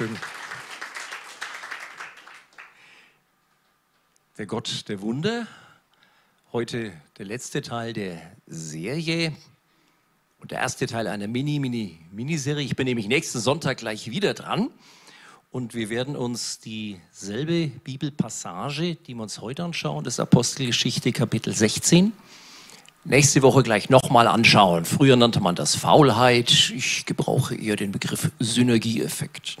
Dankeschön. Der Gott der Wunder. Heute der letzte Teil der Serie und der erste Teil einer Mini-Mini-Miniserie. Ich bin nämlich nächsten Sonntag gleich wieder dran und wir werden uns dieselbe Bibelpassage, die wir uns heute anschauen, das Apostelgeschichte Kapitel 16, nächste Woche gleich nochmal anschauen. Früher nannte man das Faulheit. Ich gebrauche eher den Begriff Synergieeffekt.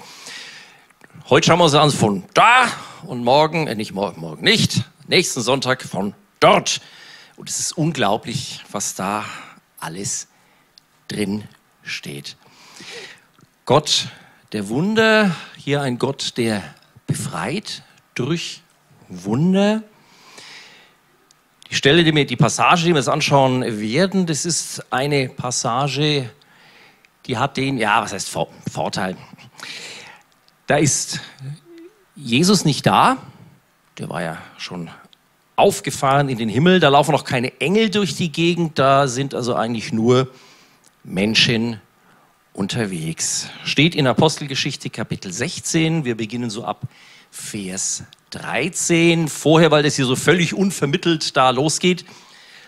Heute schauen wir uns an von da und morgen, äh nicht morgen, morgen nicht, nächsten Sonntag von dort. Und es ist unglaublich, was da alles drin steht. Gott der Wunder, hier ein Gott, der befreit durch Wunder. Die Stelle, die, wir, die Passage, die wir uns anschauen werden, das ist eine Passage, die hat den, ja, was heißt Vorteil? Da ist Jesus nicht da, der war ja schon aufgefahren in den Himmel, da laufen noch keine Engel durch die Gegend, da sind also eigentlich nur Menschen unterwegs. Steht in Apostelgeschichte Kapitel 16, wir beginnen so ab Vers 13. Vorher, weil das hier so völlig unvermittelt da losgeht,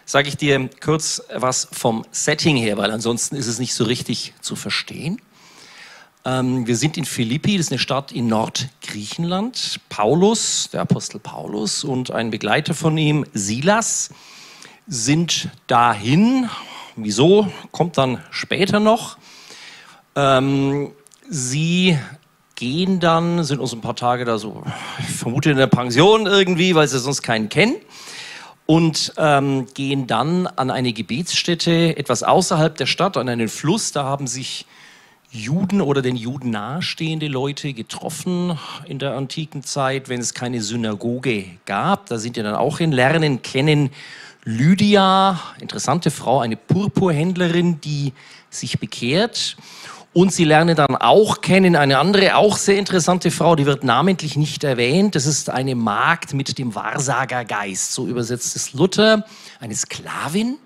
sage ich dir kurz was vom Setting her, weil ansonsten ist es nicht so richtig zu verstehen. Ähm, wir sind in Philippi, das ist eine Stadt in Nordgriechenland. Paulus, der Apostel Paulus und ein Begleiter von ihm, Silas, sind dahin. Wieso? Kommt dann später noch. Ähm, sie gehen dann, sind uns ein paar Tage da so, ich vermute in der Pension irgendwie, weil sie sonst keinen kennen. Und ähm, gehen dann an eine Gebetsstätte etwas außerhalb der Stadt, an einen Fluss. Da haben sich Juden oder den Juden nahestehende Leute getroffen in der antiken Zeit, wenn es keine Synagoge gab. Da sind ja dann auch in Lernen, kennen Lydia, interessante Frau, eine Purpurhändlerin, die sich bekehrt. Und sie lernen dann auch kennen eine andere, auch sehr interessante Frau, die wird namentlich nicht erwähnt. Das ist eine Magd mit dem Wahrsagergeist, so übersetzt es Luther, eine Sklavin,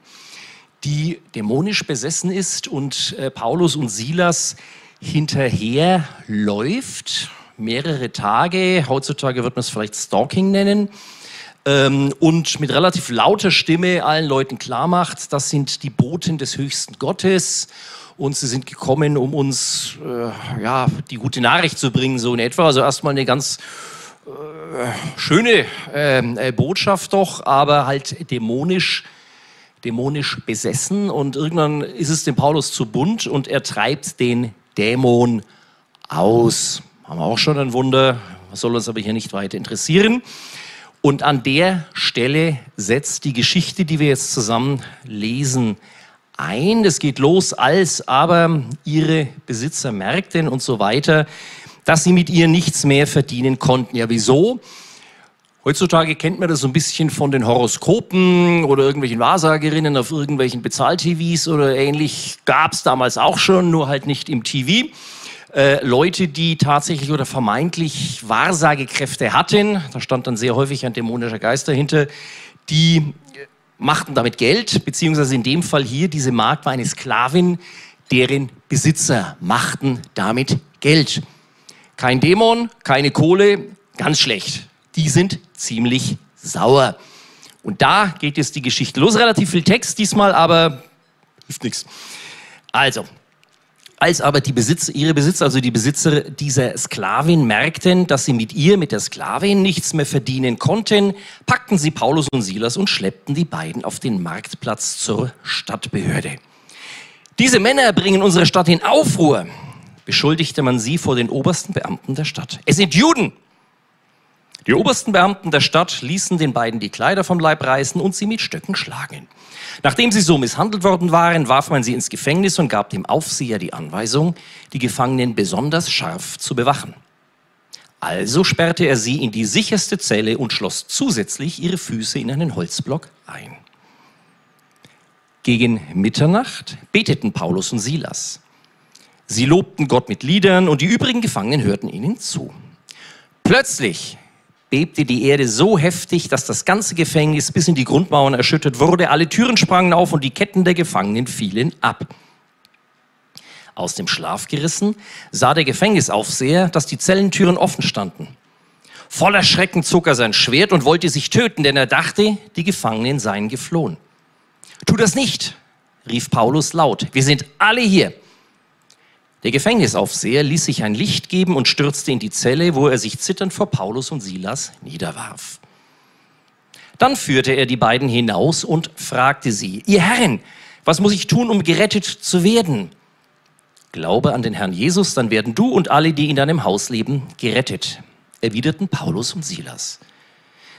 die dämonisch besessen ist und äh, Paulus und Silas hinterher läuft, mehrere Tage, heutzutage wird man es vielleicht Stalking nennen, ähm, und mit relativ lauter Stimme allen Leuten klar macht, das sind die Boten des höchsten Gottes und sie sind gekommen, um uns äh, ja, die gute Nachricht zu bringen, so in etwa. Also erstmal eine ganz äh, schöne ähm, äh, Botschaft doch, aber halt dämonisch, dämonisch besessen. Und irgendwann ist es dem Paulus zu bunt und er treibt den Dämon aus. Haben wir auch schon ein Wunder, soll uns aber hier nicht weiter interessieren. Und an der Stelle setzt die Geschichte, die wir jetzt zusammen lesen, ein. Es geht los, als aber ihre Besitzer merkten und so weiter, dass sie mit ihr nichts mehr verdienen konnten. Ja, wieso? Heutzutage kennt man das so ein bisschen von den Horoskopen oder irgendwelchen Wahrsagerinnen auf irgendwelchen Bezahl-TVs oder ähnlich. Gab es damals auch schon, nur halt nicht im TV. Äh, Leute, die tatsächlich oder vermeintlich Wahrsagekräfte hatten, da stand dann sehr häufig ein dämonischer Geist dahinter, die machten damit Geld, beziehungsweise in dem Fall hier, diese Magd war eine Sklavin, deren Besitzer machten damit Geld. Kein Dämon, keine Kohle, ganz schlecht. Die sind ziemlich sauer. Und da geht jetzt die Geschichte los. Relativ viel Text diesmal, aber hilft nichts. Also, als aber die Besitzer, ihre Besitzer, also die Besitzer dieser Sklavin merkten, dass sie mit ihr, mit der Sklavin, nichts mehr verdienen konnten, packten sie Paulus und Silas und schleppten die beiden auf den Marktplatz zur Stadtbehörde. Diese Männer bringen unsere Stadt in Aufruhr, beschuldigte man sie vor den obersten Beamten der Stadt. Es sind Juden, die obersten Beamten der Stadt ließen den beiden die Kleider vom Leib reißen und sie mit Stöcken schlagen. Nachdem sie so misshandelt worden waren, warf man sie ins Gefängnis und gab dem Aufseher die Anweisung, die Gefangenen besonders scharf zu bewachen. Also sperrte er sie in die sicherste Zelle und schloss zusätzlich ihre Füße in einen Holzblock ein. Gegen Mitternacht beteten Paulus und Silas. Sie lobten Gott mit Liedern und die übrigen Gefangenen hörten ihnen zu. Plötzlich bebte die Erde so heftig, dass das ganze Gefängnis bis in die Grundmauern erschüttert wurde. Alle Türen sprangen auf und die Ketten der Gefangenen fielen ab. aus dem Schlaf gerissen, sah der Gefängnisaufseher, dass die Zellentüren offen standen. Voller Schrecken zog er sein Schwert und wollte sich töten, denn er dachte, die Gefangenen seien geflohen. Tu das nicht, rief Paulus laut. Wir sind alle hier. Der Gefängnisaufseher ließ sich ein Licht geben und stürzte in die Zelle, wo er sich zitternd vor Paulus und Silas niederwarf. Dann führte er die beiden hinaus und fragte sie, ihr Herren, was muss ich tun, um gerettet zu werden? Glaube an den Herrn Jesus, dann werden du und alle, die in deinem Haus leben, gerettet, erwiderten Paulus und Silas.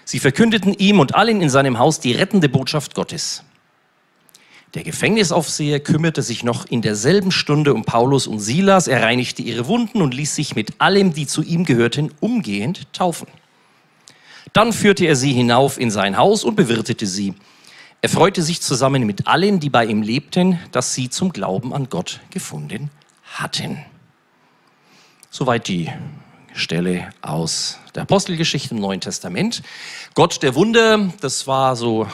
Sie verkündeten ihm und allen in seinem Haus die rettende Botschaft Gottes. Der Gefängnisaufseher kümmerte sich noch in derselben Stunde um Paulus und Silas, er reinigte ihre Wunden und ließ sich mit allem, die zu ihm gehörten, umgehend taufen. Dann führte er sie hinauf in sein Haus und bewirtete sie. Er freute sich zusammen mit allen, die bei ihm lebten, dass sie zum Glauben an Gott gefunden hatten. Soweit die Stelle aus der Apostelgeschichte im Neuen Testament. Gott der Wunder, das war so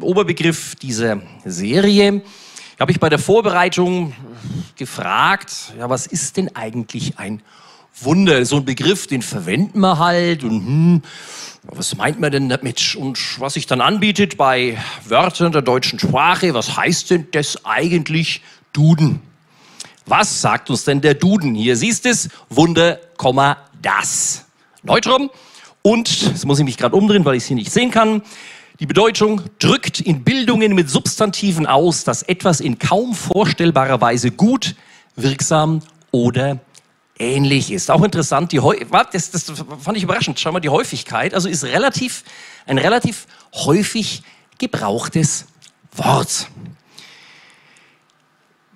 Oberbegriff dieser Serie. Habe ich bei der Vorbereitung gefragt, ja, was ist denn eigentlich ein Wunder? So ein Begriff, den verwenden wir halt und hm, was meint man denn damit? Und was sich dann anbietet bei Wörtern der deutschen Sprache, was heißt denn das eigentlich Duden? Was sagt uns denn der Duden? Hier siehst es, Wunder, das. Neutrum. Und, jetzt muss ich mich gerade umdrehen, weil ich es hier nicht sehen kann. Die Bedeutung drückt in Bildungen mit Substantiven aus, dass etwas in kaum vorstellbarer Weise gut, wirksam oder ähnlich ist. Auch interessant, die das, das fand ich überraschend. Schau mal, die Häufigkeit, also ist relativ, ein relativ häufig gebrauchtes Wort.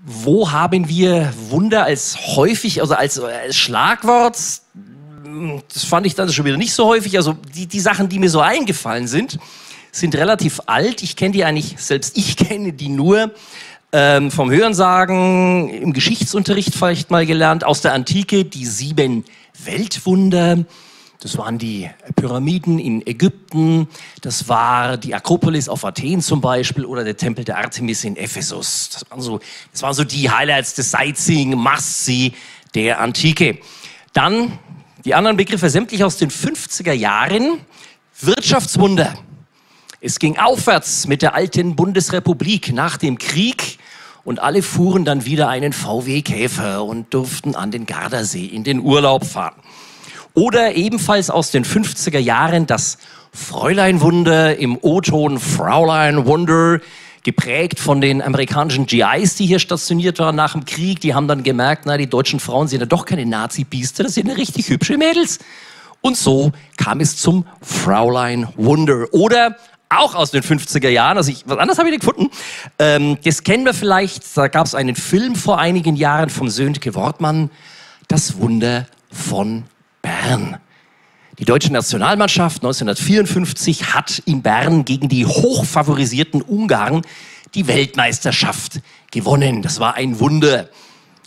Wo haben wir Wunder als häufig, also als, als Schlagwort? Das fand ich dann schon wieder nicht so häufig. Also die, die Sachen, die mir so eingefallen sind, sind relativ alt. Ich kenne die eigentlich, selbst ich kenne die nur ähm, vom Hörensagen, im Geschichtsunterricht vielleicht mal gelernt, aus der Antike, die sieben Weltwunder. Das waren die Pyramiden in Ägypten, das war die Akropolis auf Athen zum Beispiel oder der Tempel der Artemis in Ephesus. Das waren so, das waren so die Highlights des Sightseeing, Must-See der Antike. Dann die anderen Begriffe sämtlich aus den 50er Jahren. Wirtschaftswunder. Es ging aufwärts mit der alten Bundesrepublik nach dem Krieg und alle fuhren dann wieder einen VW Käfer und durften an den Gardasee in den Urlaub fahren. Oder ebenfalls aus den 50er Jahren das Fräulein-Wunder im O-Ton Fraulein-Wunder, geprägt von den amerikanischen GIs, die hier stationiert waren nach dem Krieg. Die haben dann gemerkt, na, die deutschen Frauen sind ja doch keine Nazi-Bieste, das sind ja richtig hübsche Mädels. Und so kam es zum Fraulein Wunder. Oder auch aus den 50er Jahren. Also ich, was anderes habe ich nicht gefunden. Ähm, das kennen wir vielleicht. Da gab es einen Film vor einigen Jahren vom Sönke Wortmann. Das Wunder von Bern. Die deutsche Nationalmannschaft 1954 hat in Bern gegen die hochfavorisierten Ungarn die Weltmeisterschaft gewonnen. Das war ein Wunder.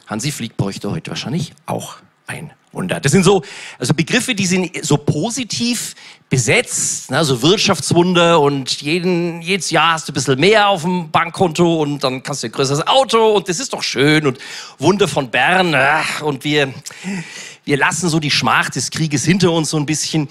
Hansi Flick bräuchte heute wahrscheinlich auch ein Wunder. Das sind so also Begriffe, die sind so positiv besetzt, ne, so Wirtschaftswunder und jeden, jedes Jahr hast du ein bisschen mehr auf dem Bankkonto und dann kannst du ein größeres Auto und das ist doch schön und Wunder von Bern ach, und wir, wir lassen so die Schmach des Krieges hinter uns so ein bisschen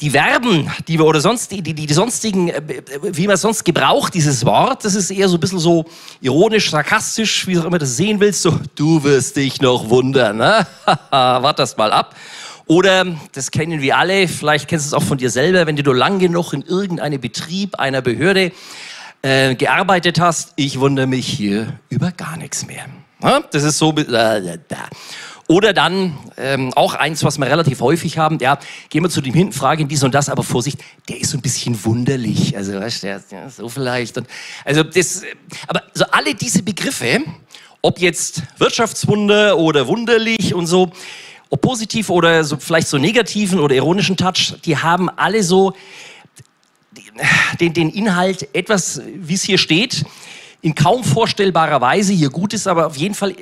die Verben, die wir oder sonst die, die, die sonstigen, äh, wie man sonst gebraucht, dieses Wort, das ist eher so ein bisschen so ironisch, sarkastisch, wie du auch immer das sehen willst, so, du wirst dich noch wundern, ne? Wart das mal ab. Oder, das kennen wir alle, vielleicht kennst du es auch von dir selber, wenn du lang genug in irgendeinem Betrieb, einer Behörde äh, gearbeitet hast, ich wundere mich hier über gar nichts mehr. Ne? Das ist so, äh. Oder dann ähm, auch eins, was wir relativ häufig haben, ja, gehen wir zu dem hinten, fragen dies und das, aber Vorsicht, der ist so ein bisschen wunderlich. Also, weißt du, ja, so vielleicht. Und, also das, aber so alle diese Begriffe, ob jetzt Wirtschaftswunder oder wunderlich und so, ob positiv oder so, vielleicht so negativen oder ironischen Touch, die haben alle so den, den Inhalt etwas, wie es hier steht, in kaum vorstellbarer Weise hier gut ist, aber auf jeden Fall,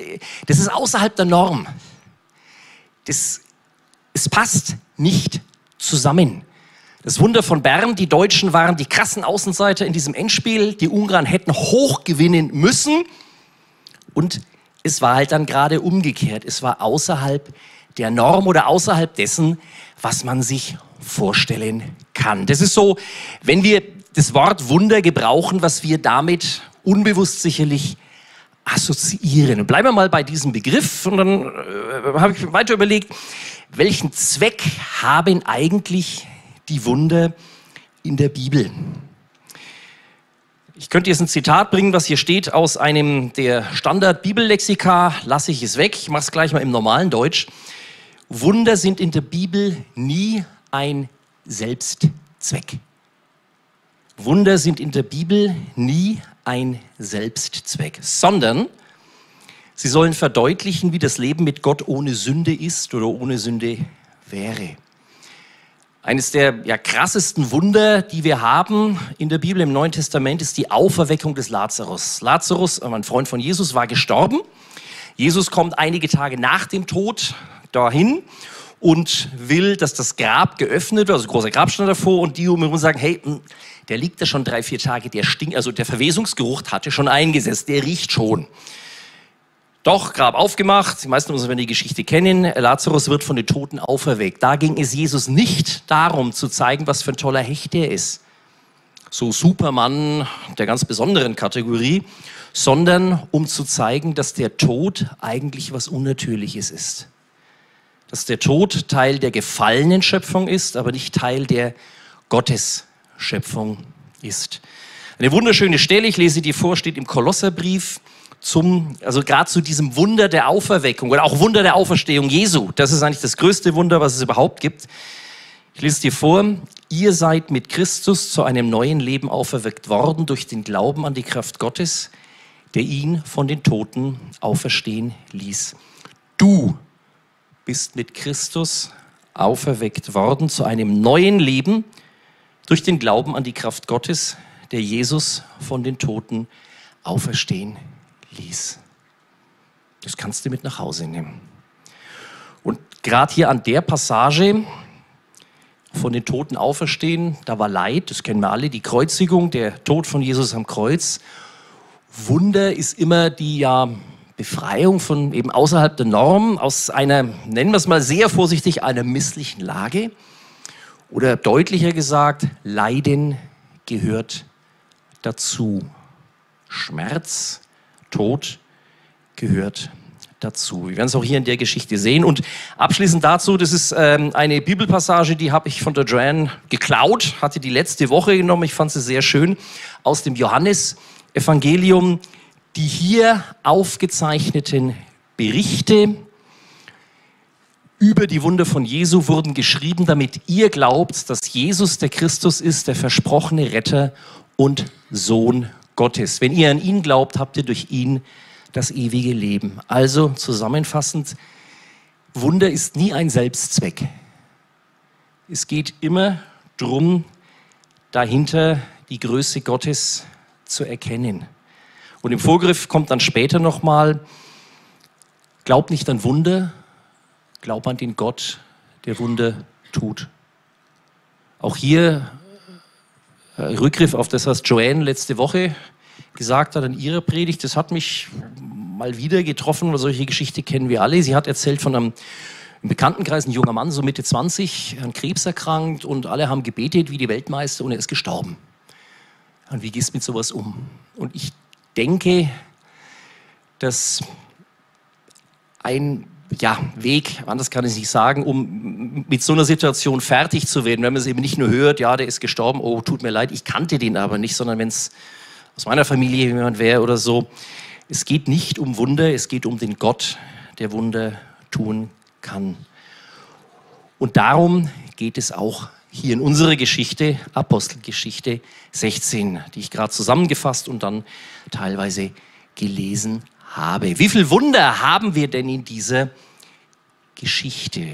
das ist außerhalb der Norm das, es passt nicht zusammen. Das Wunder von Bern, die Deutschen waren die krassen Außenseiter in diesem Endspiel. Die Ungarn hätten hoch gewinnen müssen. Und es war halt dann gerade umgekehrt. Es war außerhalb der Norm oder außerhalb dessen, was man sich vorstellen kann. Das ist so, wenn wir das Wort Wunder gebrauchen, was wir damit unbewusst sicherlich assoziieren. Bleiben wir mal bei diesem Begriff und dann äh, habe ich weiter überlegt, welchen Zweck haben eigentlich die Wunder in der Bibel? Ich könnte jetzt ein Zitat bringen, was hier steht aus einem der Standard-Bibellexika. Lasse ich es weg. Ich mache es gleich mal im normalen Deutsch. Wunder sind in der Bibel nie ein Selbstzweck. Wunder sind in der Bibel nie ein Selbstzweck, sondern sie sollen verdeutlichen, wie das Leben mit Gott ohne Sünde ist oder ohne Sünde wäre. Eines der ja, krassesten Wunder, die wir haben in der Bibel im Neuen Testament, ist die Auferweckung des Lazarus. Lazarus, ein Freund von Jesus, war gestorben. Jesus kommt einige Tage nach dem Tod dahin und will, dass das Grab geöffnet wird, also großer Grabstein davor und die um ihn sagen, hey, hm, der liegt da schon drei, vier Tage, der stinkt, also der Verwesungsgeruch hatte schon eingesetzt, der riecht schon. Doch, Grab aufgemacht, die meisten werden die Geschichte kennen, Lazarus wird von den Toten auferweckt. Da ging es Jesus nicht darum zu zeigen, was für ein toller Hecht er ist, so Supermann der ganz besonderen Kategorie, sondern um zu zeigen, dass der Tod eigentlich was Unnatürliches ist dass der Tod Teil der gefallenen Schöpfung ist, aber nicht Teil der Gottesschöpfung ist. Eine wunderschöne Stelle, ich lese die vor, steht im Kolosserbrief zum, also gerade zu diesem Wunder der Auferweckung oder auch Wunder der Auferstehung Jesu. Das ist eigentlich das größte Wunder, was es überhaupt gibt. Ich lese dir vor, ihr seid mit Christus zu einem neuen Leben auferweckt worden durch den Glauben an die Kraft Gottes, der ihn von den Toten auferstehen ließ. Du bist mit Christus auferweckt worden zu einem neuen Leben durch den Glauben an die Kraft Gottes, der Jesus von den Toten auferstehen ließ. Das kannst du mit nach Hause nehmen. Und gerade hier an der Passage von den Toten auferstehen, da war Leid, das kennen wir alle, die Kreuzigung, der Tod von Jesus am Kreuz. Wunder ist immer die ja Befreiung von eben außerhalb der Norm, aus einer, nennen wir es mal sehr vorsichtig, einer misslichen Lage. Oder deutlicher gesagt, Leiden gehört dazu. Schmerz, Tod gehört dazu. Wir werden es auch hier in der Geschichte sehen. Und abschließend dazu, das ist ähm, eine Bibelpassage, die habe ich von der Joanne geklaut, hatte die letzte Woche genommen. Ich fand sie sehr schön aus dem Johannes-Evangelium die hier aufgezeichneten Berichte über die Wunder von Jesu wurden geschrieben, damit ihr glaubt, dass Jesus der Christus ist, der versprochene Retter und Sohn Gottes. Wenn ihr an ihn glaubt, habt ihr durch ihn das ewige Leben. Also zusammenfassend, Wunder ist nie ein Selbstzweck. Es geht immer darum, dahinter die Größe Gottes zu erkennen. Und im Vorgriff kommt dann später nochmal, glaub nicht an Wunder, glaub an den Gott, der Wunder tut. Auch hier äh, Rückgriff auf das, was Joanne letzte Woche gesagt hat in ihrer Predigt. Das hat mich mal wieder getroffen, weil solche Geschichte kennen wir alle. Sie hat erzählt von einem im Bekanntenkreis ein junger Mann, so Mitte 20, an Krebs erkrankt und alle haben gebetet wie die Weltmeister und er ist gestorben. Und wie gehst du mit sowas um? Und ich denke, dass ein ja, Weg, anders kann ich es nicht sagen, um mit so einer Situation fertig zu werden, wenn man es eben nicht nur hört, ja, der ist gestorben, oh, tut mir leid, ich kannte den aber nicht, sondern wenn es aus meiner Familie jemand wäre oder so. Es geht nicht um Wunder, es geht um den Gott, der Wunder tun kann. Und darum geht es auch hier in unserer Geschichte, Apostelgeschichte 16, die ich gerade zusammengefasst und dann teilweise gelesen habe. Wie viel Wunder haben wir denn in dieser Geschichte?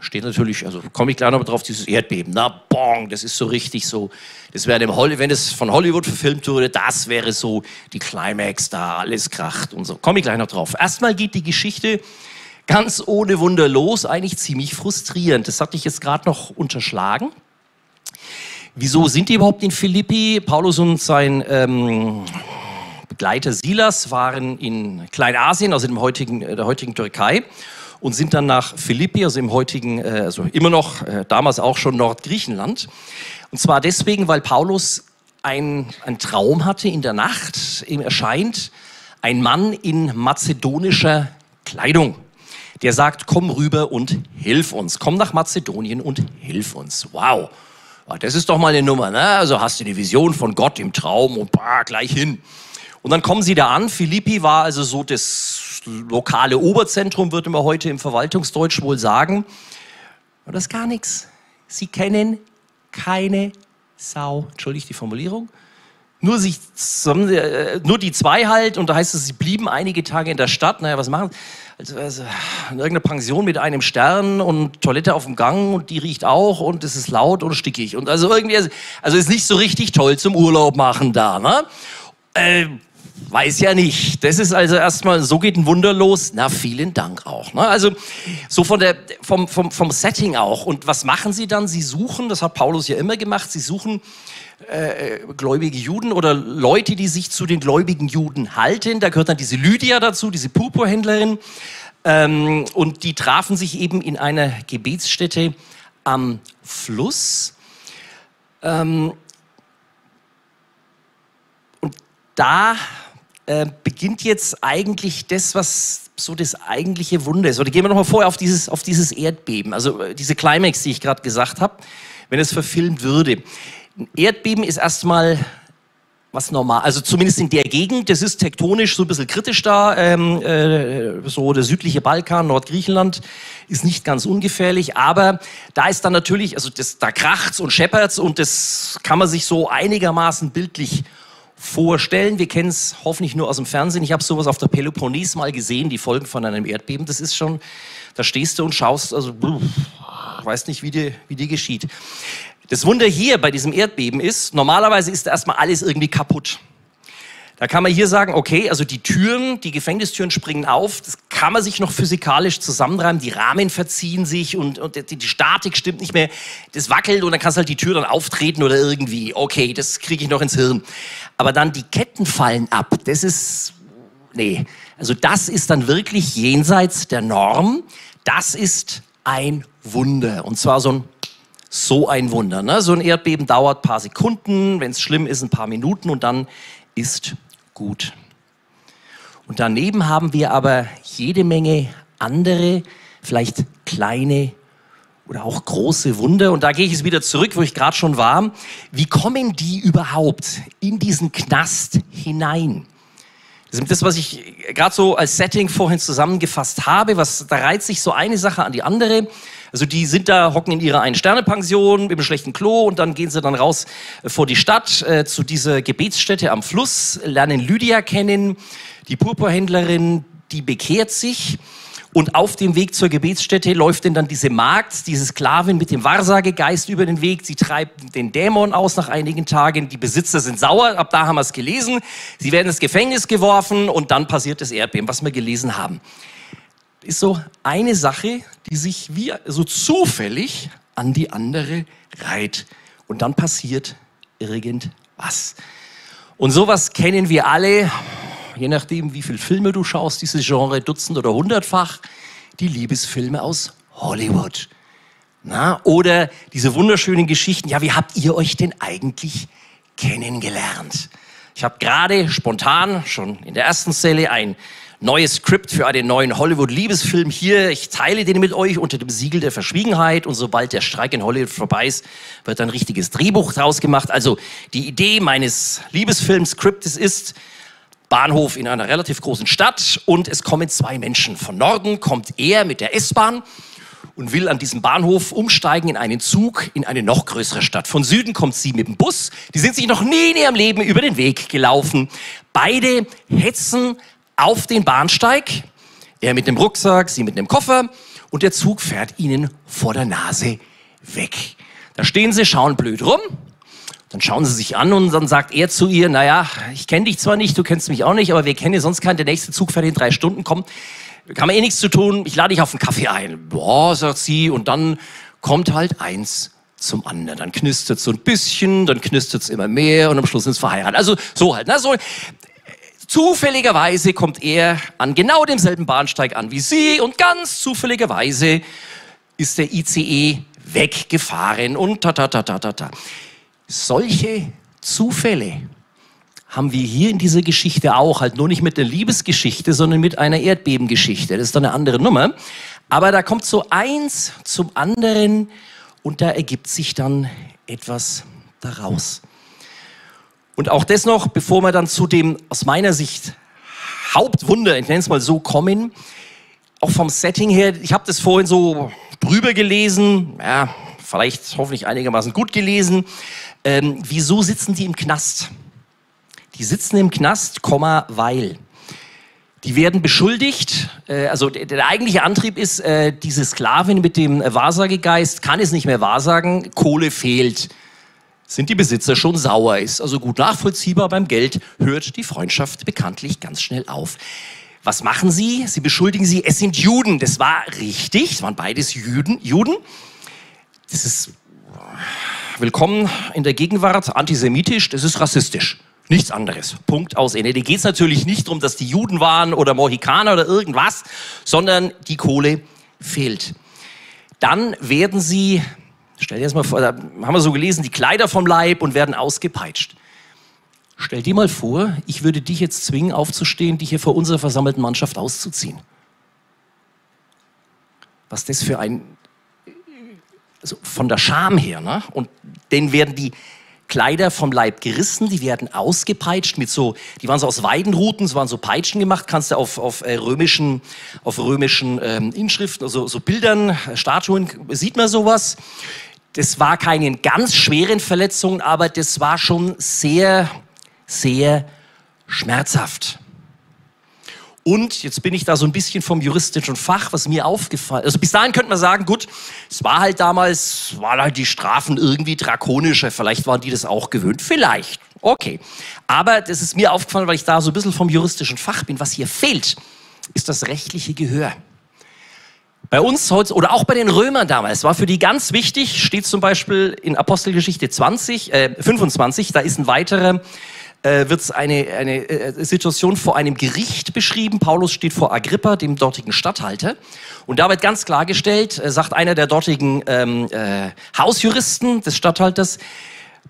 Steht natürlich, also komme ich gleich noch drauf, dieses Erdbeben. Na, bong, das ist so richtig so. Das wäre wenn es von Hollywood verfilmt wurde, das wäre so die Climax, da alles kracht und so. Komme ich gleich noch drauf. Erstmal geht die Geschichte ganz ohne Wunder los, eigentlich ziemlich frustrierend. Das hatte ich jetzt gerade noch unterschlagen. Wieso sind die überhaupt in Philippi? Paulus und sein ähm, Begleiter Silas waren in Kleinasien, also in heutigen, äh, der heutigen Türkei, und sind dann nach Philippi, also im heutigen, äh, also immer noch, äh, damals auch schon Nordgriechenland. Und zwar deswegen, weil Paulus ein, ein Traum hatte in der Nacht. Ihm erscheint ein Mann in mazedonischer Kleidung. Der sagt, komm rüber und hilf uns. Komm nach Mazedonien und hilf uns. Wow. Das ist doch mal eine Nummer. Ne? Also hast du die Vision von Gott im Traum und bah, gleich hin. Und dann kommen sie da an. Philippi war also so das lokale Oberzentrum, würde man heute im Verwaltungsdeutsch wohl sagen. Und das ist gar nichts. Sie kennen keine Sau. Entschuldigt die Formulierung. Nur, sich äh, nur die zwei halt, und da heißt es, sie blieben einige Tage in der Stadt. Naja, was machen? Also, also, in irgendeiner Pension mit einem Stern und Toilette auf dem Gang und die riecht auch und es ist laut und stickig. Und also irgendwie, also ist nicht so richtig toll zum Urlaub machen da, ne? Äh, weiß ja nicht. Das ist also erstmal, so geht ein Wunder los. Na, vielen Dank auch. Ne? Also so von der, vom, vom, vom Setting auch. Und was machen sie dann? Sie suchen, das hat Paulus ja immer gemacht, sie suchen äh, gläubige Juden oder Leute, die sich zu den gläubigen Juden halten. Da gehört dann diese Lydia dazu, diese Purpurhändlerin. Ähm, und die trafen sich eben in einer Gebetsstätte am Fluss. Ähm, und da äh, beginnt jetzt eigentlich das, was so das eigentliche Wunder ist. Oder gehen wir nochmal vorher auf dieses, auf dieses Erdbeben, also äh, diese Climax, die ich gerade gesagt habe, wenn es verfilmt würde. Ein Erdbeben ist erstmal was normal, also zumindest in der Gegend, das ist tektonisch so ein bisschen kritisch da, ähm, äh, so der südliche Balkan, Nordgriechenland ist nicht ganz ungefährlich, aber da ist dann natürlich, also das, da kracht's und scheppert's und das kann man sich so einigermaßen bildlich vorstellen. Wir kennen es hoffentlich nur aus dem Fernsehen. Ich habe sowas auf der Peloponnes mal gesehen, die Folgen von einem Erdbeben. Das ist schon, da stehst du und schaust, also weiß nicht, wie dir, wie dir geschieht. Das Wunder hier bei diesem Erdbeben ist, normalerweise ist erstmal alles irgendwie kaputt. Da kann man hier sagen, okay, also die Türen, die Gefängnistüren springen auf, das kann man sich noch physikalisch zusammenreimen, die Rahmen verziehen sich und, und die, die Statik stimmt nicht mehr, das wackelt und dann kannst du halt die Tür dann auftreten oder irgendwie, okay, das kriege ich noch ins Hirn. Aber dann die Ketten fallen ab, das ist, nee, also das ist dann wirklich jenseits der Norm, das ist ein Wunder. Und zwar so ein so ein Wunder. Ne? So ein Erdbeben dauert ein paar Sekunden, wenn es schlimm ist, ein paar Minuten und dann ist gut. Und daneben haben wir aber jede Menge andere, vielleicht kleine oder auch große Wunder. Und da gehe ich jetzt wieder zurück, wo ich gerade schon war. Wie kommen die überhaupt in diesen Knast hinein? Das ist das, was ich gerade so als Setting vorhin zusammengefasst habe. Was, da reizt sich so eine Sache an die andere. Also die sind da, hocken in ihrer Ein-Sterne-Pension einem schlechten Klo und dann gehen sie dann raus äh, vor die Stadt äh, zu dieser Gebetsstätte am Fluss, lernen Lydia kennen, die Purpurhändlerin, die bekehrt sich. Und auf dem Weg zur Gebetsstätte läuft denn dann diese Magd, diese Sklavin mit dem Wahrsagegeist über den Weg. Sie treibt den Dämon aus nach einigen Tagen. Die Besitzer sind sauer. Ab da haben wir es gelesen. Sie werden ins Gefängnis geworfen und dann passiert das Erdbeben, was wir gelesen haben ist so eine Sache, die sich wie so zufällig an die andere reiht. Und dann passiert irgendwas. Und sowas kennen wir alle, je nachdem, wie viele Filme du schaust, dieses Genre Dutzend oder hundertfach, die Liebesfilme aus Hollywood. Na, oder diese wunderschönen Geschichten, ja, wie habt ihr euch denn eigentlich kennengelernt? Ich habe gerade spontan schon in der ersten Zelle ein neues Skript für einen neuen Hollywood-Liebesfilm hier. Ich teile den mit euch unter dem Siegel der Verschwiegenheit und sobald der Streik in Hollywood vorbei ist, wird ein richtiges Drehbuch draus gemacht. Also die Idee meines Liebesfilm-Skriptes ist, Bahnhof in einer relativ großen Stadt und es kommen zwei Menschen. Von Norden kommt er mit der S-Bahn und will an diesem Bahnhof umsteigen in einen Zug in eine noch größere Stadt. Von Süden kommt sie mit dem Bus. Die sind sich noch nie in ihrem Leben über den Weg gelaufen. Beide hetzen auf den Bahnsteig, er mit dem Rucksack, sie mit dem Koffer und der Zug fährt ihnen vor der Nase weg. Da stehen sie, schauen blöd rum, dann schauen sie sich an und dann sagt er zu ihr, naja, ich kenne dich zwar nicht, du kennst mich auch nicht, aber wir kennen ja sonst keinen, der nächste Zug fährt in drei Stunden, komm, kann man eh nichts zu tun, ich lade dich auf einen Kaffee ein. Boah, sagt sie, und dann kommt halt eins zum anderen. Dann knistert so ein bisschen, dann knistert es immer mehr und am Schluss sind es verheiratet. Also so halt. Ne? So, Zufälligerweise kommt er an genau demselben Bahnsteig an wie Sie und ganz zufälligerweise ist der ICE weggefahren und ta ta ta ta ta ta. Solche Zufälle haben wir hier in dieser Geschichte auch, halt nur nicht mit der Liebesgeschichte, sondern mit einer Erdbebengeschichte. Das ist dann eine andere Nummer. Aber da kommt so eins zum anderen und da ergibt sich dann etwas daraus. Und auch das noch, bevor wir dann zu dem aus meiner Sicht Hauptwunder, ich nenne es mal so, kommen, auch vom Setting her, ich habe das vorhin so drüber gelesen, ja, vielleicht hoffentlich einigermaßen gut gelesen. Ähm, wieso sitzen die im Knast? Die sitzen im Knast, Komma, weil. Die werden beschuldigt, äh, also der, der, eigentliche Antrieb ist, äh, diese Sklavin mit dem Wahrsagegeist kann es nicht mehr wahrsagen, Kohle fehlt. Sind die Besitzer schon sauer? Ist also gut nachvollziehbar beim Geld, hört die Freundschaft bekanntlich ganz schnell auf. Was machen sie? Sie beschuldigen sie, es sind Juden. Das war richtig, es waren beides Juden. Juden. Das ist willkommen in der Gegenwart, antisemitisch, das ist rassistisch. Nichts anderes. Punkt aus Ende. Da geht es natürlich nicht darum, dass die Juden waren oder Mohikaner oder irgendwas, sondern die Kohle fehlt. Dann werden sie, stell dir das mal vor, da haben wir so gelesen, die Kleider vom Leib und werden ausgepeitscht. Stell dir mal vor, ich würde dich jetzt zwingen, aufzustehen, dich hier vor unserer versammelten Mannschaft auszuziehen. Was das für ein, also von der Scham her, ne? Und denen werden die Kleider vom Leib gerissen, die werden ausgepeitscht mit so, die waren so aus Weidenruten, es waren so Peitschen gemacht, kannst du auf, auf äh, römischen, auf römischen ähm, Inschriften, also so Bildern, Statuen, sieht man sowas. Das war keine ganz schweren Verletzungen, aber das war schon sehr, sehr schmerzhaft. Und jetzt bin ich da so ein bisschen vom juristischen Fach, was mir aufgefallen Also bis dahin könnte man sagen, gut, es war halt damals, waren halt die Strafen irgendwie drakonischer. Vielleicht waren die das auch gewöhnt. Vielleicht. Okay. Aber das ist mir aufgefallen, weil ich da so ein bisschen vom juristischen Fach bin. Was hier fehlt, ist das rechtliche Gehör. Bei uns heute, oder auch bei den Römern damals, war für die ganz wichtig, steht zum Beispiel in Apostelgeschichte 20, äh, 25, da ist ein weiterer äh, wird eine, eine äh, Situation vor einem Gericht beschrieben. Paulus steht vor Agrippa, dem dortigen Statthalter. Und da wird ganz klargestellt, äh, sagt einer der dortigen ähm, äh, Hausjuristen des Statthalters,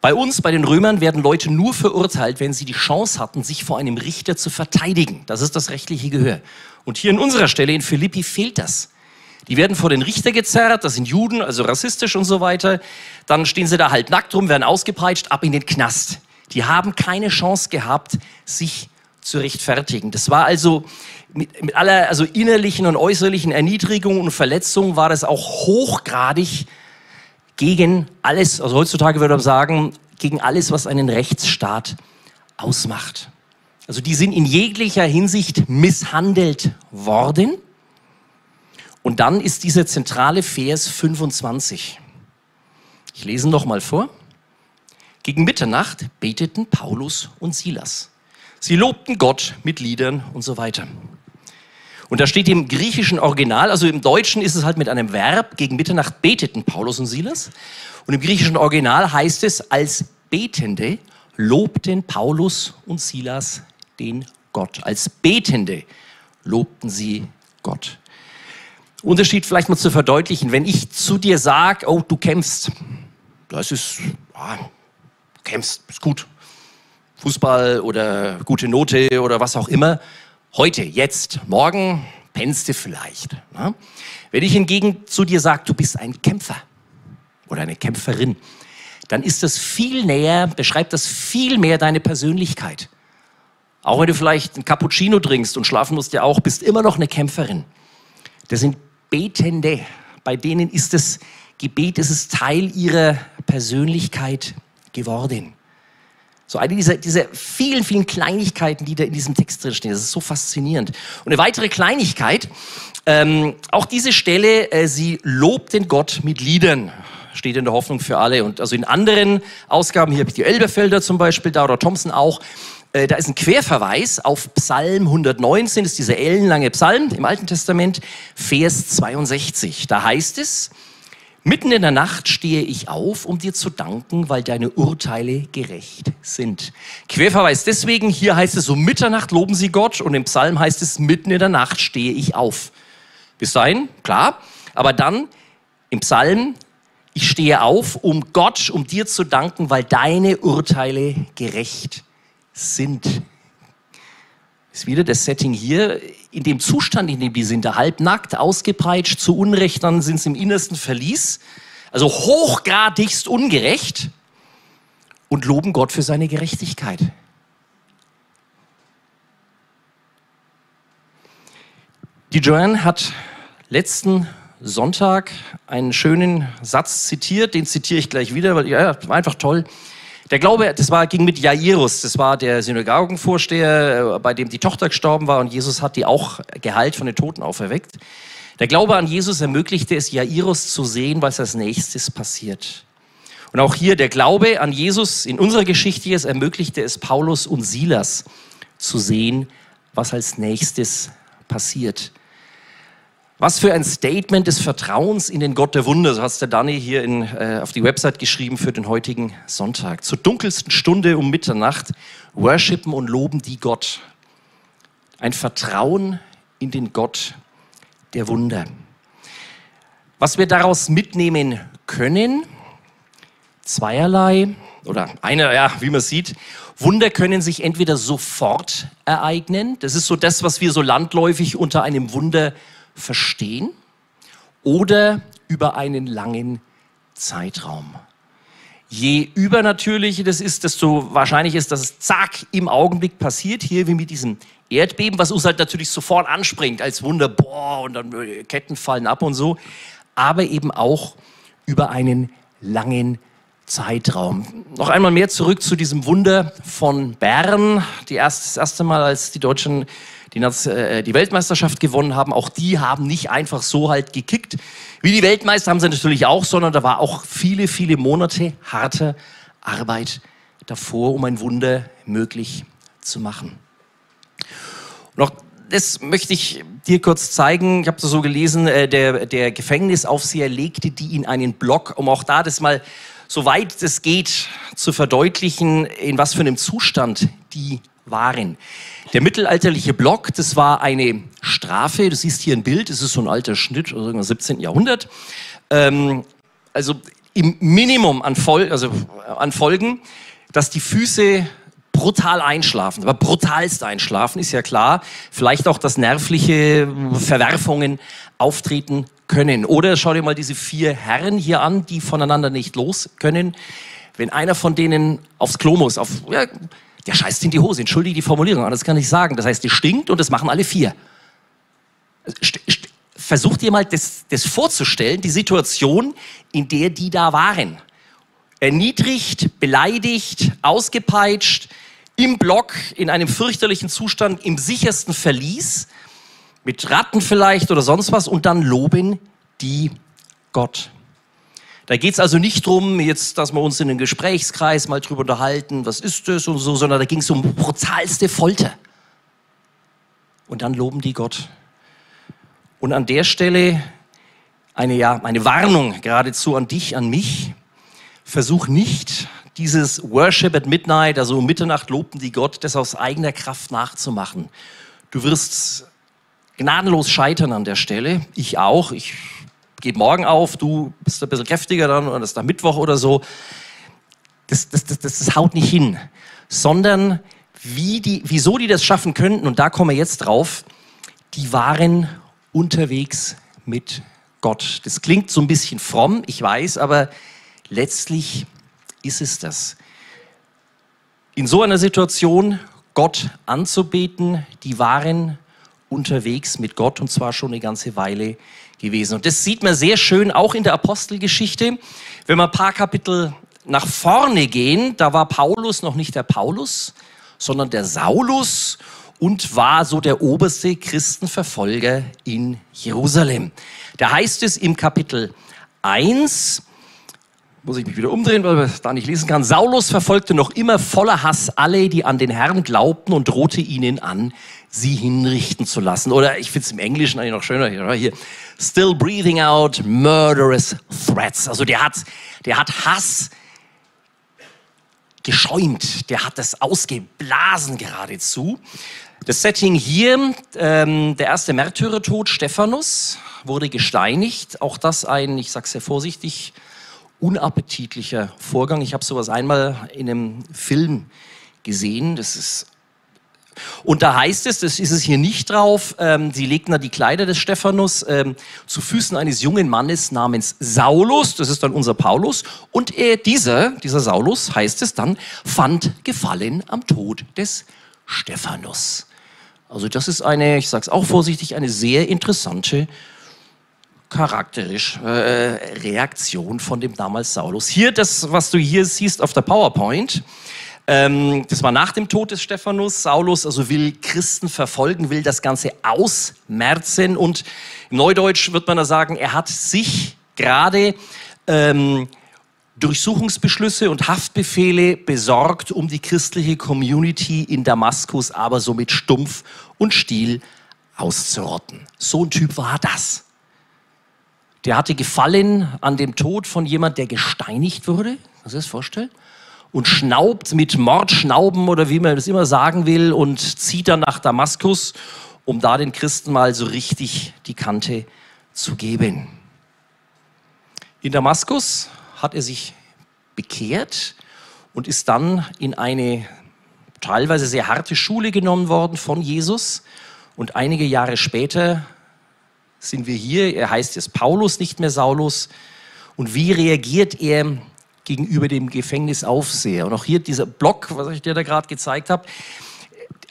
bei uns, bei den Römern, werden Leute nur verurteilt, wenn sie die Chance hatten, sich vor einem Richter zu verteidigen. Das ist das rechtliche Gehör. Und hier in unserer Stelle in Philippi fehlt das. Die werden vor den Richter gezerrt, das sind Juden, also rassistisch und so weiter. Dann stehen sie da halt nackt rum, werden ausgepeitscht, ab in den Knast. Die haben keine Chance gehabt, sich zu rechtfertigen. Das war also mit, mit aller also innerlichen und äußerlichen Erniedrigung und Verletzung war das auch hochgradig gegen alles, also heutzutage würde man sagen, gegen alles, was einen Rechtsstaat ausmacht. Also die sind in jeglicher Hinsicht misshandelt worden. Und dann ist dieser zentrale Vers 25. Ich lese noch mal vor. Gegen Mitternacht beteten Paulus und Silas. Sie lobten Gott mit Liedern und so weiter. Und da steht im griechischen Original, also im Deutschen ist es halt mit einem Verb, gegen Mitternacht beteten Paulus und Silas. Und im griechischen Original heißt es, als Betende lobten Paulus und Silas den Gott. Als Betende lobten sie Gott. Unterschied vielleicht mal zu verdeutlichen, wenn ich zu dir sage, oh, du kämpfst, das ist, ja, kämpfst, ist gut. Fußball oder gute Note oder was auch immer. Heute, jetzt, morgen pennst du vielleicht. Ne? Wenn ich hingegen zu dir sage, du bist ein Kämpfer oder eine Kämpferin, dann ist das viel näher, beschreibt das viel mehr deine Persönlichkeit. Auch wenn du vielleicht ein Cappuccino trinkst und schlafen musst ja auch, bist immer noch eine Kämpferin. Das sind Betende. Bei denen ist das Gebet, es ist Teil ihrer Persönlichkeit geworden. So eine dieser, dieser vielen, vielen Kleinigkeiten, die da in diesem Text drin stehen. Das ist so faszinierend. Und eine weitere Kleinigkeit, ähm, auch diese Stelle, äh, sie lobt den Gott mit Liedern. Steht in der Hoffnung für alle. Und also in anderen Ausgaben, hier habe ich die Elberfelder zum Beispiel, da oder Thompson auch, äh, da ist ein Querverweis auf Psalm 119, das ist dieser ellenlange Psalm im Alten Testament, Vers 62. Da heißt es, Mitten in der Nacht stehe ich auf, um dir zu danken, weil deine Urteile gerecht sind. Querverweis deswegen, hier heißt es um Mitternacht loben sie Gott und im Psalm heißt es mitten in der Nacht stehe ich auf. Bis dahin, klar, aber dann im Psalm, ich stehe auf, um Gott, um dir zu danken, weil deine Urteile gerecht sind. Ist wieder das Setting hier in dem Zustand, in dem die sind, da halbnackt, ausgepeitscht, zu Unrecht, dann sind sie im innersten Verlies, also hochgradigst ungerecht und loben Gott für seine Gerechtigkeit. Die Joanne hat letzten Sonntag einen schönen Satz zitiert, den zitiere ich gleich wieder, weil ja, einfach toll. Der Glaube, das war, ging mit Jairus, das war der Synagogenvorsteher, äh, bei dem die Tochter gestorben war und Jesus hat die auch geheilt, von den Toten auferweckt. Der Glaube an Jesus ermöglichte es Jairus zu sehen, was als nächstes passiert. Und auch hier der Glaube an Jesus in unserer Geschichte jetzt ermöglichte es Paulus und Silas zu sehen, was als nächstes passiert. Was für ein Statement des Vertrauens in den Gott der Wunder, so hat der Danny hier in, äh, auf die Website geschrieben für den heutigen Sonntag. Zur dunkelsten Stunde um Mitternacht worshipen und loben die Gott. Ein Vertrauen in den Gott der Wunder. Was wir daraus mitnehmen können, zweierlei oder einer, ja, wie man sieht, Wunder können sich entweder sofort ereignen, das ist so das, was wir so landläufig unter einem Wunder verstehen oder über einen langen Zeitraum. Je übernatürlicher das ist, desto wahrscheinlich ist, dass es zack im Augenblick passiert, hier wie mit diesem Erdbeben, was uns halt natürlich sofort anspringt als Wunder, boah, und dann äh, Ketten fallen ab und so, aber eben auch über einen langen Zeitraum. Noch einmal mehr zurück zu diesem Wunder von Bern. Die erste, das erste Mal, als die Deutschen die, äh, die Weltmeisterschaft gewonnen haben, auch die haben nicht einfach so halt gekickt. Wie die Weltmeister haben sie natürlich auch, sondern da war auch viele, viele Monate harte Arbeit davor, um ein Wunder möglich zu machen. Noch das möchte ich dir kurz zeigen. Ich habe das so gelesen, äh, der, der Gefängnisaufseher legte die in einen Block, um auch da das mal so weit es geht zu verdeutlichen, in was für einem Zustand die waren. Der mittelalterliche Block, das war eine Strafe. Du siehst hier ein Bild, das ist so ein alter Schnitt aus dem 17. Jahrhundert. Ähm, also im Minimum an, Fol also an Folgen, dass die Füße brutal einschlafen, aber brutalst einschlafen, ist ja klar. Vielleicht auch, dass nervliche Verwerfungen auftreten können. Oder schau dir mal diese vier Herren hier an, die voneinander nicht los können. Wenn einer von denen aufs Klo muss, auf, ja, der scheißt in die Hose, entschuldige die Formulierung, aber das kann ich sagen. Das heißt, die stinkt und das machen alle vier. Versucht ihr mal das, das vorzustellen, die Situation, in der die da waren. Erniedrigt, beleidigt, ausgepeitscht, im Block, in einem fürchterlichen Zustand, im sichersten Verlies, mit Ratten vielleicht oder sonst was, und dann loben die Gott. Da geht es also nicht darum, jetzt, dass wir uns in einem Gesprächskreis mal drüber unterhalten, was ist das und so, sondern da ging es um brutalste Folter. Und dann loben die Gott. Und an der Stelle eine, ja, eine Warnung geradezu an dich, an mich. Versuch nicht, dieses Worship at Midnight, also um Mitternacht lobten die Gott, das aus eigener Kraft nachzumachen. Du wirst gnadenlos scheitern an der Stelle. Ich auch. Ich geht morgen auf, du bist ein bisschen kräftiger dann und das ist dann Mittwoch oder so. Das, das, das, das, das haut nicht hin. Sondern wie die, wieso die das schaffen könnten, und da kommen wir jetzt drauf, die waren unterwegs mit Gott. Das klingt so ein bisschen fromm, ich weiß, aber letztlich ist es das. In so einer Situation Gott anzubeten, die waren unterwegs mit Gott und zwar schon eine ganze Weile gewesen. Und das sieht man sehr schön auch in der Apostelgeschichte. Wenn wir ein paar Kapitel nach vorne gehen, da war Paulus noch nicht der Paulus, sondern der Saulus und war so der oberste Christenverfolger in Jerusalem. Da heißt es im Kapitel 1, muss ich mich wieder umdrehen, weil ich da nicht lesen kann. Saulus verfolgte noch immer voller Hass alle, die an den Herrn glaubten und drohte ihnen an, sie hinrichten zu lassen. Oder ich finde es im Englischen eigentlich noch schöner hier, hier. Still breathing out murderous threats. Also der hat, der hat Hass geschäumt, der hat das ausgeblasen geradezu. Das Setting hier, ähm, der erste Märtyrertod, Stephanus, wurde gesteinigt. Auch das ein, ich sage sehr vorsichtig, unappetitlicher Vorgang. Ich habe sowas einmal in einem Film gesehen. Das ist und da heißt es, das ist es hier nicht drauf, ähm, sie legten da die Kleider des Stephanus ähm, zu Füßen eines jungen Mannes namens Saulus, das ist dann unser Paulus, und er, dieser, dieser Saulus, heißt es dann, fand Gefallen am Tod des Stephanus. Also das ist eine, ich sage es auch vorsichtig, eine sehr interessante charakterisch äh, Reaktion von dem damals Saulus. Hier, das, was du hier siehst auf der PowerPoint, ähm, das war nach dem Tod des Stephanus. Saulus also will Christen verfolgen, will das Ganze ausmerzen und im Neudeutsch wird man da sagen, er hat sich gerade ähm, Durchsuchungsbeschlüsse und Haftbefehle besorgt, um die christliche Community in Damaskus aber so mit Stumpf und Stiel auszurotten. So ein Typ war das. Der hatte Gefallen an dem Tod von jemand, der gesteinigt wurde. Kannst du das vorstellen? Und schnaubt mit Mordschnauben oder wie man das immer sagen will und zieht dann nach Damaskus, um da den Christen mal so richtig die Kante zu geben. In Damaskus hat er sich bekehrt und ist dann in eine teilweise sehr harte Schule genommen worden von Jesus. Und einige Jahre später sind wir hier. Er heißt jetzt Paulus, nicht mehr Saulus. Und wie reagiert er gegenüber dem Gefängnisaufseher? Und auch hier dieser Block, was ich dir da gerade gezeigt habe,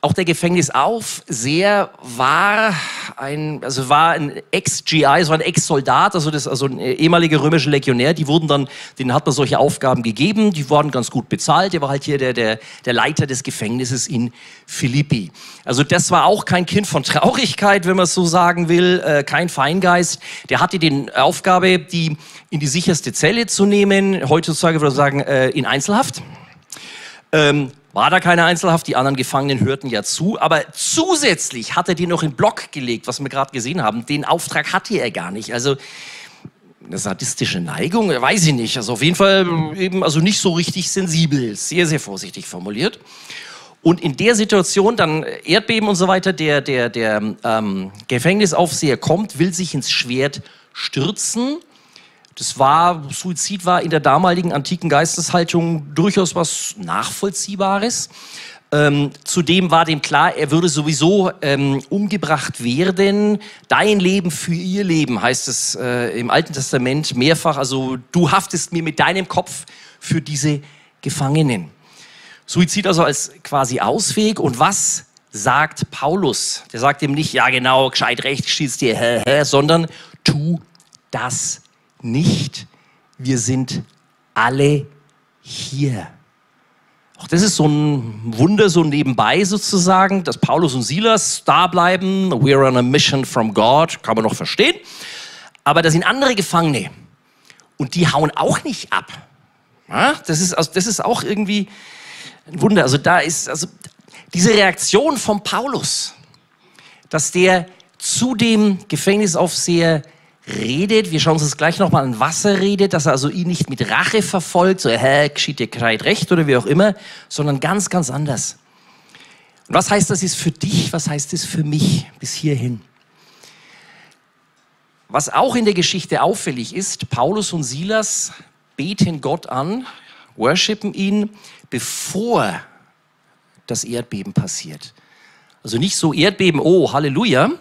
auch der Gefängnisaufseher war ein, also war ein Ex-GI, so ein Ex-Soldat, also das, also ein ehemaliger römischer Legionär. Die wurden dann, denen hat man solche Aufgaben gegeben. Die wurden ganz gut bezahlt. Der war halt hier der, der, der Leiter des Gefängnisses in Philippi. Also das war auch kein Kind von Traurigkeit, wenn man es so sagen will, äh, kein Feingeist. Der hatte die Aufgabe, die in die sicherste Zelle zu nehmen. Heutzutage würde man sagen, äh, in Einzelhaft. Ähm, war da keine Einzelhaft, die anderen Gefangenen hörten ja zu, aber zusätzlich hat er die noch in Block gelegt, was wir gerade gesehen haben. Den Auftrag hatte er gar nicht. Also eine sadistische Neigung, weiß ich nicht. Also auf jeden Fall eben also nicht so richtig sensibel, sehr, sehr vorsichtig formuliert. Und in der Situation dann Erdbeben und so weiter, der, der, der ähm, Gefängnisaufseher kommt, will sich ins Schwert stürzen das war, Suizid war in der damaligen antiken Geisteshaltung durchaus was Nachvollziehbares. Ähm, zudem war dem klar, er würde sowieso ähm, umgebracht werden. Dein Leben für ihr Leben heißt es äh, im Alten Testament mehrfach. Also du haftest mir mit deinem Kopf für diese Gefangenen. Suizid also als quasi Ausweg. Und was sagt Paulus? Der sagt ihm nicht, ja genau, gescheit recht, schießt dir, hä, hä, sondern tu das nicht, wir sind alle hier. Auch das ist so ein Wunder, so nebenbei sozusagen, dass Paulus und Silas da bleiben. We're on a mission from God, kann man noch verstehen. Aber da sind andere Gefangene und die hauen auch nicht ab. Ja, das, ist, also das ist auch irgendwie ein Wunder. Also da ist also diese Reaktion von Paulus, dass der zu dem Gefängnisaufseher redet, wir schauen uns das gleich nochmal an, was er redet, dass er also ihn nicht mit Rache verfolgt, so, hä, geschieht dir kreit recht oder wie auch immer, sondern ganz, ganz anders. Und was heißt das ist für dich, was heißt das für mich bis hierhin? Was auch in der Geschichte auffällig ist, Paulus und Silas beten Gott an, worshipen ihn, bevor das Erdbeben passiert. Also nicht so Erdbeben, oh Halleluja,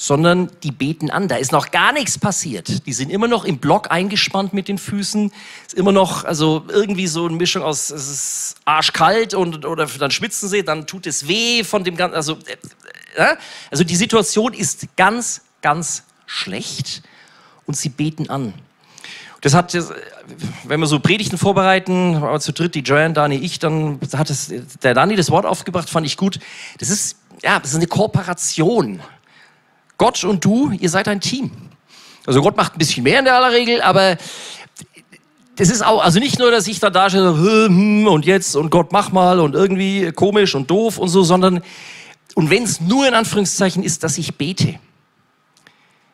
sondern die beten an. Da ist noch gar nichts passiert. Die sind immer noch im Block eingespannt mit den Füßen. Ist immer noch, also irgendwie so eine Mischung aus, es ist arschkalt und, oder dann schwitzen sie, dann tut es weh von dem ganzen, also, äh, also die Situation ist ganz, ganz schlecht und sie beten an. Das hat, wenn wir so Predigten vorbereiten, aber zu dritt, die Joanne, Dani, ich, dann hat es, der Dani das Wort aufgebracht, fand ich gut. Das ist, ja, das ist eine Kooperation. Gott und du, ihr seid ein Team. Also Gott macht ein bisschen mehr in der aller Regel, aber das ist auch, also nicht nur, dass ich da da hm, und jetzt und Gott mach mal und irgendwie komisch und doof und so, sondern, und wenn es nur in Anführungszeichen ist, dass ich bete.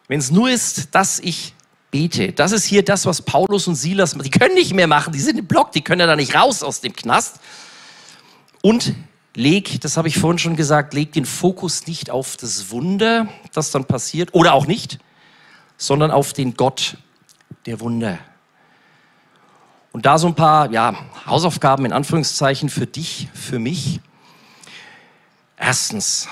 Wenn es nur ist, dass ich bete. Das ist hier das, was Paulus und Silas, die können nicht mehr machen, die sind im Block, die können ja da nicht raus aus dem Knast. Und leg, das habe ich vorhin schon gesagt, leg den Fokus nicht auf das Wunder, das dann passiert, oder auch nicht, sondern auf den Gott der Wunder. Und da so ein paar ja, Hausaufgaben in Anführungszeichen für dich, für mich. Erstens,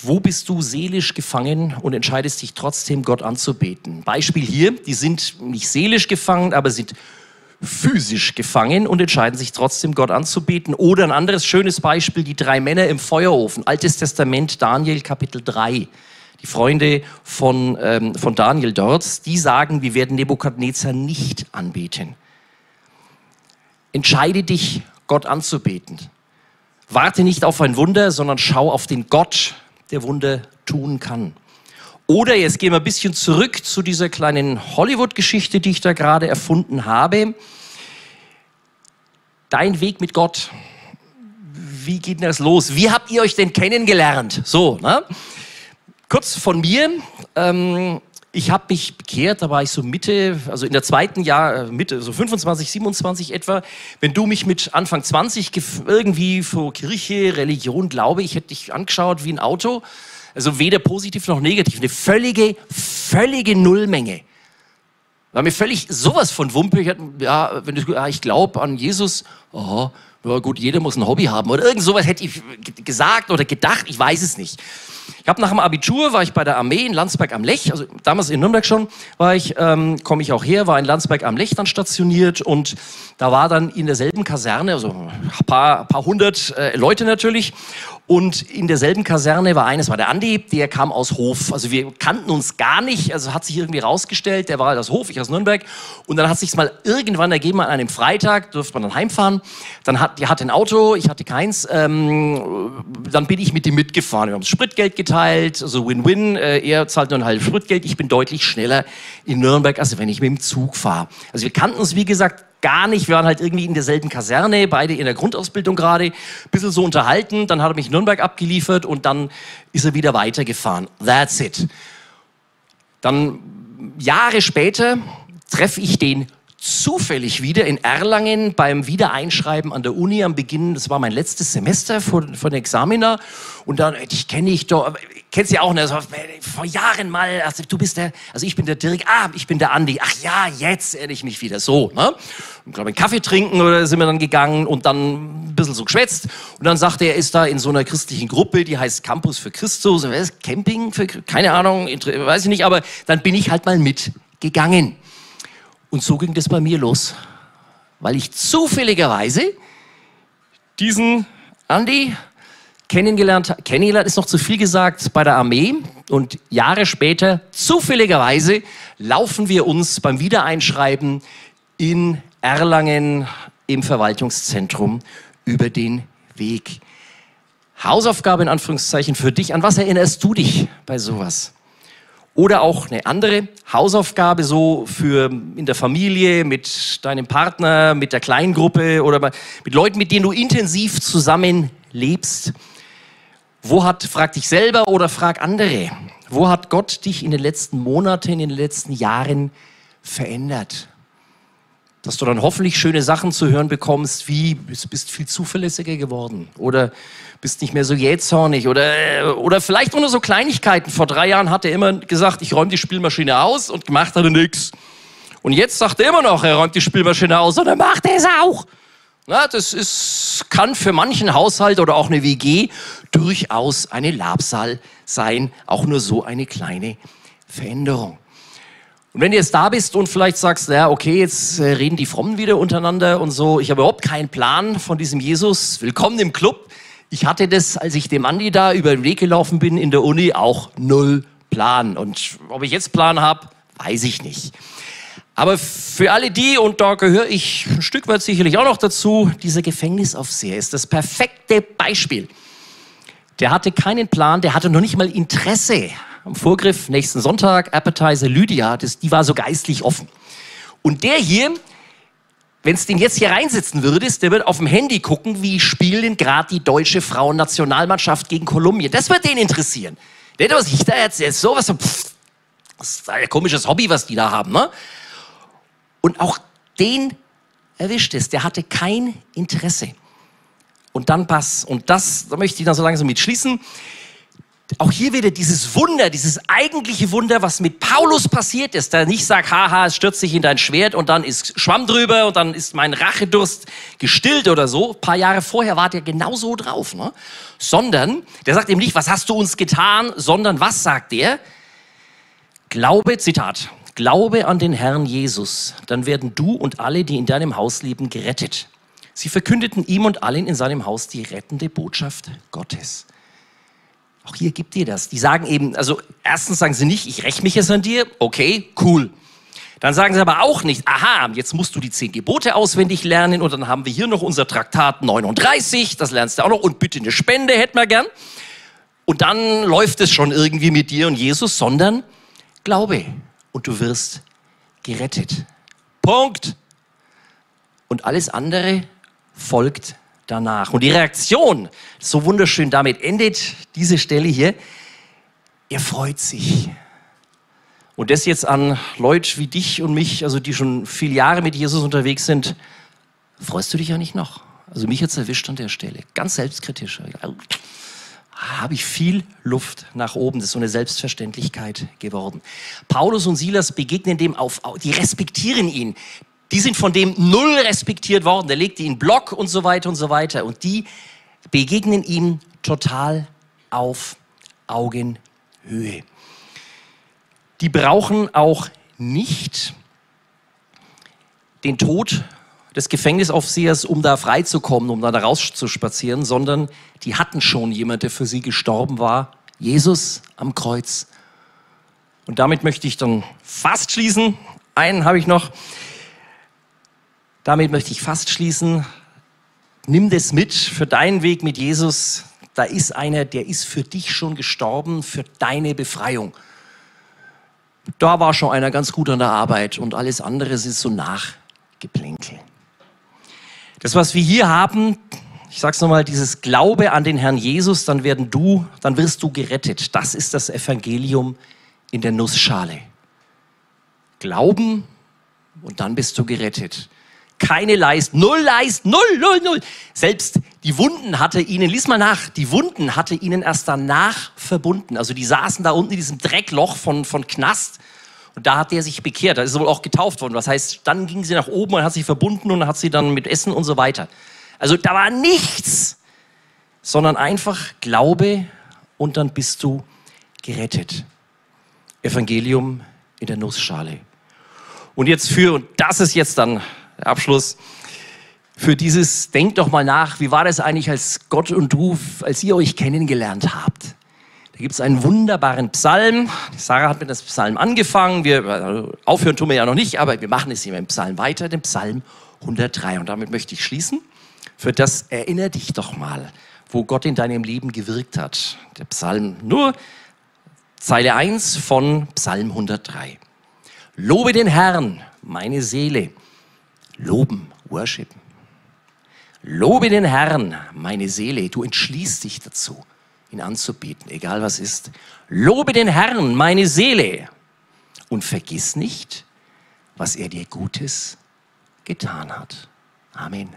wo bist du seelisch gefangen und entscheidest dich trotzdem, Gott anzubeten? Beispiel hier, die sind nicht seelisch gefangen, aber sind physisch gefangen und entscheiden sich trotzdem, Gott anzubeten. Oder ein anderes schönes Beispiel, die drei Männer im Feuerofen, Altes Testament, Daniel Kapitel 3. Die Freunde von, ähm, von Daniel dort, die sagen, wir werden Nebukadnezar nicht anbeten. Entscheide dich, Gott anzubeten. Warte nicht auf ein Wunder, sondern schau auf den Gott, der Wunder tun kann. Oder jetzt gehen wir ein bisschen zurück zu dieser kleinen Hollywood-Geschichte, die ich da gerade erfunden habe. Dein Weg mit Gott. Wie geht denn das los? Wie habt ihr euch denn kennengelernt? So, ne? Kurz von mir. Ähm, ich habe mich bekehrt, da war ich so Mitte, also in der zweiten Jahr, äh, Mitte, so 25, 27 etwa. Wenn du mich mit Anfang 20 irgendwie vor Kirche, Religion, Glaube, ich hätte dich angeschaut wie ein Auto. Also weder positiv noch negativ. Eine völlige, völlige Nullmenge. War mir völlig sowas von hatte, ja, wenn du, ja, ich glaube an Jesus. Oh, ja gut, jeder muss ein Hobby haben. Oder irgend sowas hätte ich gesagt oder gedacht. Ich weiß es nicht. Ich habe nach dem Abitur, war ich bei der Armee in Landsberg am Lech, also damals in Nürnberg schon, war ich, ähm, komme ich auch her, war in Landsberg am Lech dann stationiert und da war dann in derselben Kaserne, also ein paar, paar hundert äh, Leute natürlich und in derselben Kaserne war eines, war der Andi, der kam aus Hof. Also wir kannten uns gar nicht, also hat sich irgendwie rausgestellt, der war halt aus Hof, ich aus Nürnberg. Und dann hat sich mal irgendwann ergeben, an einem Freitag durfte man dann heimfahren. Dann hat, der hatte ein Auto, ich hatte keins. Ähm, dann bin ich mit ihm mitgefahren. Wir haben das Spritgeld geteilt, also Win-Win. Äh, er zahlt nur ein halbes Spritgeld, ich bin deutlich schneller in Nürnberg, als wenn ich mit dem Zug fahre. Also wir kannten uns, wie gesagt, gar nicht. Wir waren halt irgendwie in derselben Kaserne, beide in der Grundausbildung gerade, ein bisschen so unterhalten. Dann hat er mich in Nürnberg abgeliefert und dann ist er wieder weitergefahren. That's it. Dann Jahre später treffe ich den zufällig wieder in Erlangen beim Wiedereinschreiben an der Uni am Beginn, das war mein letztes Semester von, von Examiner. Und dann, ich kenne ich doch, kennst ja auch, ne, so, vor Jahren mal, also du bist der, also ich bin der Dirk, ah, ich bin der Andi. Ach ja, jetzt erinnere ich mich wieder. So, ne? Und glaube, einen Kaffee trinken oder sind wir dann gegangen und dann ein bisschen so geschwätzt. Und dann sagte er, ist da in so einer christlichen Gruppe, die heißt Campus für Christus. Was, Camping für, keine Ahnung, weiß ich nicht, aber dann bin ich halt mal mitgegangen. Und so ging das bei mir los, weil ich zufälligerweise diesen Andi kennengelernt, habe. kennengelernt ist noch zu viel gesagt, bei der Armee. Und Jahre später, zufälligerweise, laufen wir uns beim Wiedereinschreiben in Erlangen im Verwaltungszentrum über den Weg. Hausaufgabe in Anführungszeichen für dich. An was erinnerst du dich bei sowas? Oder auch eine andere Hausaufgabe so für in der Familie, mit deinem Partner, mit der Kleingruppe oder mit Leuten, mit denen du intensiv zusammen lebst. Wo hat, frag dich selber oder frag andere, wo hat Gott dich in den letzten Monaten, in den letzten Jahren verändert? Dass du dann hoffentlich schöne Sachen zu hören bekommst, wie du bist viel zuverlässiger geworden oder bist nicht mehr so jähzornig oder, oder vielleicht nur so Kleinigkeiten. Vor drei Jahren hat er immer gesagt, ich räume die Spielmaschine aus und gemacht hat er nichts. Und jetzt sagt er immer noch, er räumt die Spielmaschine aus und er macht es auch. Na, das ist, kann für manchen Haushalt oder auch eine WG durchaus eine Labsal sein, auch nur so eine kleine Veränderung. Und wenn du jetzt da bist und vielleicht sagst, ja, okay, jetzt äh, reden die Frommen wieder untereinander und so, ich habe überhaupt keinen Plan von diesem Jesus, willkommen im Club. Ich hatte das, als ich dem Andi da über den Weg gelaufen bin in der Uni, auch null Plan. Und ob ich jetzt Plan habe, weiß ich nicht. Aber für alle die, und da gehöre ich ein Stück weit sicherlich auch noch dazu, dieser Gefängnisaufseher ist das perfekte Beispiel. Der hatte keinen Plan, der hatte noch nicht mal Interesse am Vorgriff nächsten Sonntag, Appetizer Lydia, das, die war so geistlich offen. Und der hier, wenn es den jetzt hier reinsetzen würdest, der wird auf dem Handy gucken, wie spielen gerade die deutsche Frauennationalmannschaft gegen Kolumbien. Das wird den interessieren. Der, was ich da erzähle, so was, pff, das ist ein komisches Hobby, was die da haben. Ne? Und auch den erwischt es. Der hatte kein Interesse. Und dann pass. Und das, da möchte ich dann so langsam mit schließen auch hier wieder dieses Wunder, dieses eigentliche Wunder, was mit Paulus passiert ist, der nicht sagt, haha, es stürzt sich in dein Schwert und dann ist Schwamm drüber und dann ist mein Rachedurst gestillt oder so. Ein paar Jahre vorher war der genauso drauf, ne? Sondern, der sagt eben nicht, was hast du uns getan, sondern was sagt der? Glaube, Zitat, Glaube an den Herrn Jesus, dann werden du und alle, die in deinem Haus leben, gerettet. Sie verkündeten ihm und allen in seinem Haus die rettende Botschaft Gottes. Auch hier gibt dir das. Die sagen eben, also erstens sagen sie nicht, ich räche mich jetzt an dir, okay, cool. Dann sagen sie aber auch nicht, aha, jetzt musst du die zehn Gebote auswendig lernen und dann haben wir hier noch unser Traktat 39, das lernst du auch noch und bitte eine Spende hätten wir gern. Und dann läuft es schon irgendwie mit dir und Jesus, sondern Glaube und du wirst gerettet. Punkt. Und alles andere folgt danach. Und die Reaktion, so wunderschön, damit endet diese Stelle hier. Er freut sich. Und das jetzt an Leute wie dich und mich, also die schon viele Jahre mit Jesus unterwegs sind, freust du dich ja nicht noch? Also mich jetzt erwischt an der Stelle. Ganz selbstkritisch. Habe ich viel Luft nach oben. Das ist so eine Selbstverständlichkeit geworden. Paulus und Silas begegnen dem auf, die respektieren ihn die sind von dem null respektiert worden. Der legt die in Block und so weiter und so weiter. Und die begegnen ihm total auf Augenhöhe. Die brauchen auch nicht den Tod des Gefängnisaufsehers, um da freizukommen, um da rauszuspazieren, sondern die hatten schon jemand, der für sie gestorben war. Jesus am Kreuz. Und damit möchte ich dann fast schließen. Einen habe ich noch. Damit möchte ich fast schließen. Nimm das mit für deinen Weg mit Jesus. Da ist einer, der ist für dich schon gestorben, für deine Befreiung. Da war schon einer ganz gut an der Arbeit und alles andere ist so Nachgeplänkel. Das, was wir hier haben, ich sag's nochmal, dieses Glaube an den Herrn Jesus, dann werden du, dann wirst du gerettet. Das ist das Evangelium in der Nussschale. Glauben und dann bist du gerettet keine Leist, null Leist, null, null, null. Selbst die Wunden hatte ihnen, lies mal nach, die Wunden hatte ihnen erst danach verbunden. Also die saßen da unten in diesem Dreckloch von, von Knast und da hat der sich bekehrt. Da ist er wohl auch getauft worden. Was heißt, dann ging sie nach oben und hat sich verbunden und hat sie dann mit Essen und so weiter. Also da war nichts, sondern einfach Glaube und dann bist du gerettet. Evangelium in der Nussschale. Und jetzt für, und das ist jetzt dann Abschluss für dieses, denkt doch mal nach, wie war das eigentlich, als Gott und du, als ihr euch kennengelernt habt? Da gibt es einen wunderbaren Psalm. Sarah hat mit dem Psalm angefangen. Wir also aufhören tun wir ja noch nicht, aber wir machen es hier mit dem Psalm weiter, dem Psalm 103. Und damit möchte ich schließen. Für das erinnere dich doch mal, wo Gott in deinem Leben gewirkt hat. Der Psalm nur Zeile 1 von Psalm 103. Lobe den Herrn, meine Seele Loben, worshipen. Lobe den Herrn, meine Seele. Du entschließt dich dazu, ihn anzubieten, egal was ist. Lobe den Herrn, meine Seele. Und vergiss nicht, was er dir Gutes getan hat. Amen.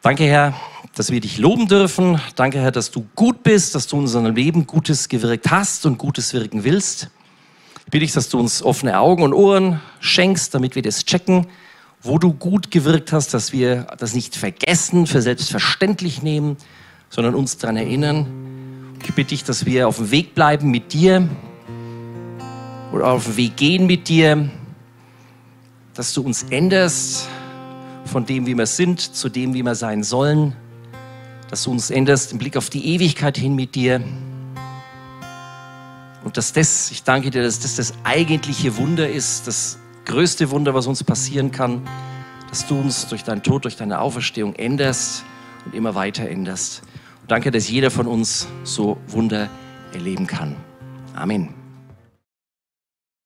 Danke, Herr, dass wir dich loben dürfen. Danke, Herr, dass du gut bist, dass du in unserem Leben Gutes gewirkt hast und Gutes wirken willst bitte ich, dass du uns offene Augen und Ohren schenkst, damit wir das checken, wo du gut gewirkt hast, dass wir das nicht vergessen, für selbstverständlich nehmen, sondern uns daran erinnern. Ich bitte dich, dass wir auf dem Weg bleiben mit dir oder auf dem Weg gehen mit dir, dass du uns änderst von dem, wie wir sind, zu dem, wie wir sein sollen, dass du uns änderst im Blick auf die Ewigkeit hin mit dir. Und dass das, ich danke dir, dass das das eigentliche Wunder ist, das größte Wunder, was uns passieren kann, dass du uns durch deinen Tod, durch deine Auferstehung änderst und immer weiter änderst. Und danke, dass jeder von uns so Wunder erleben kann. Amen.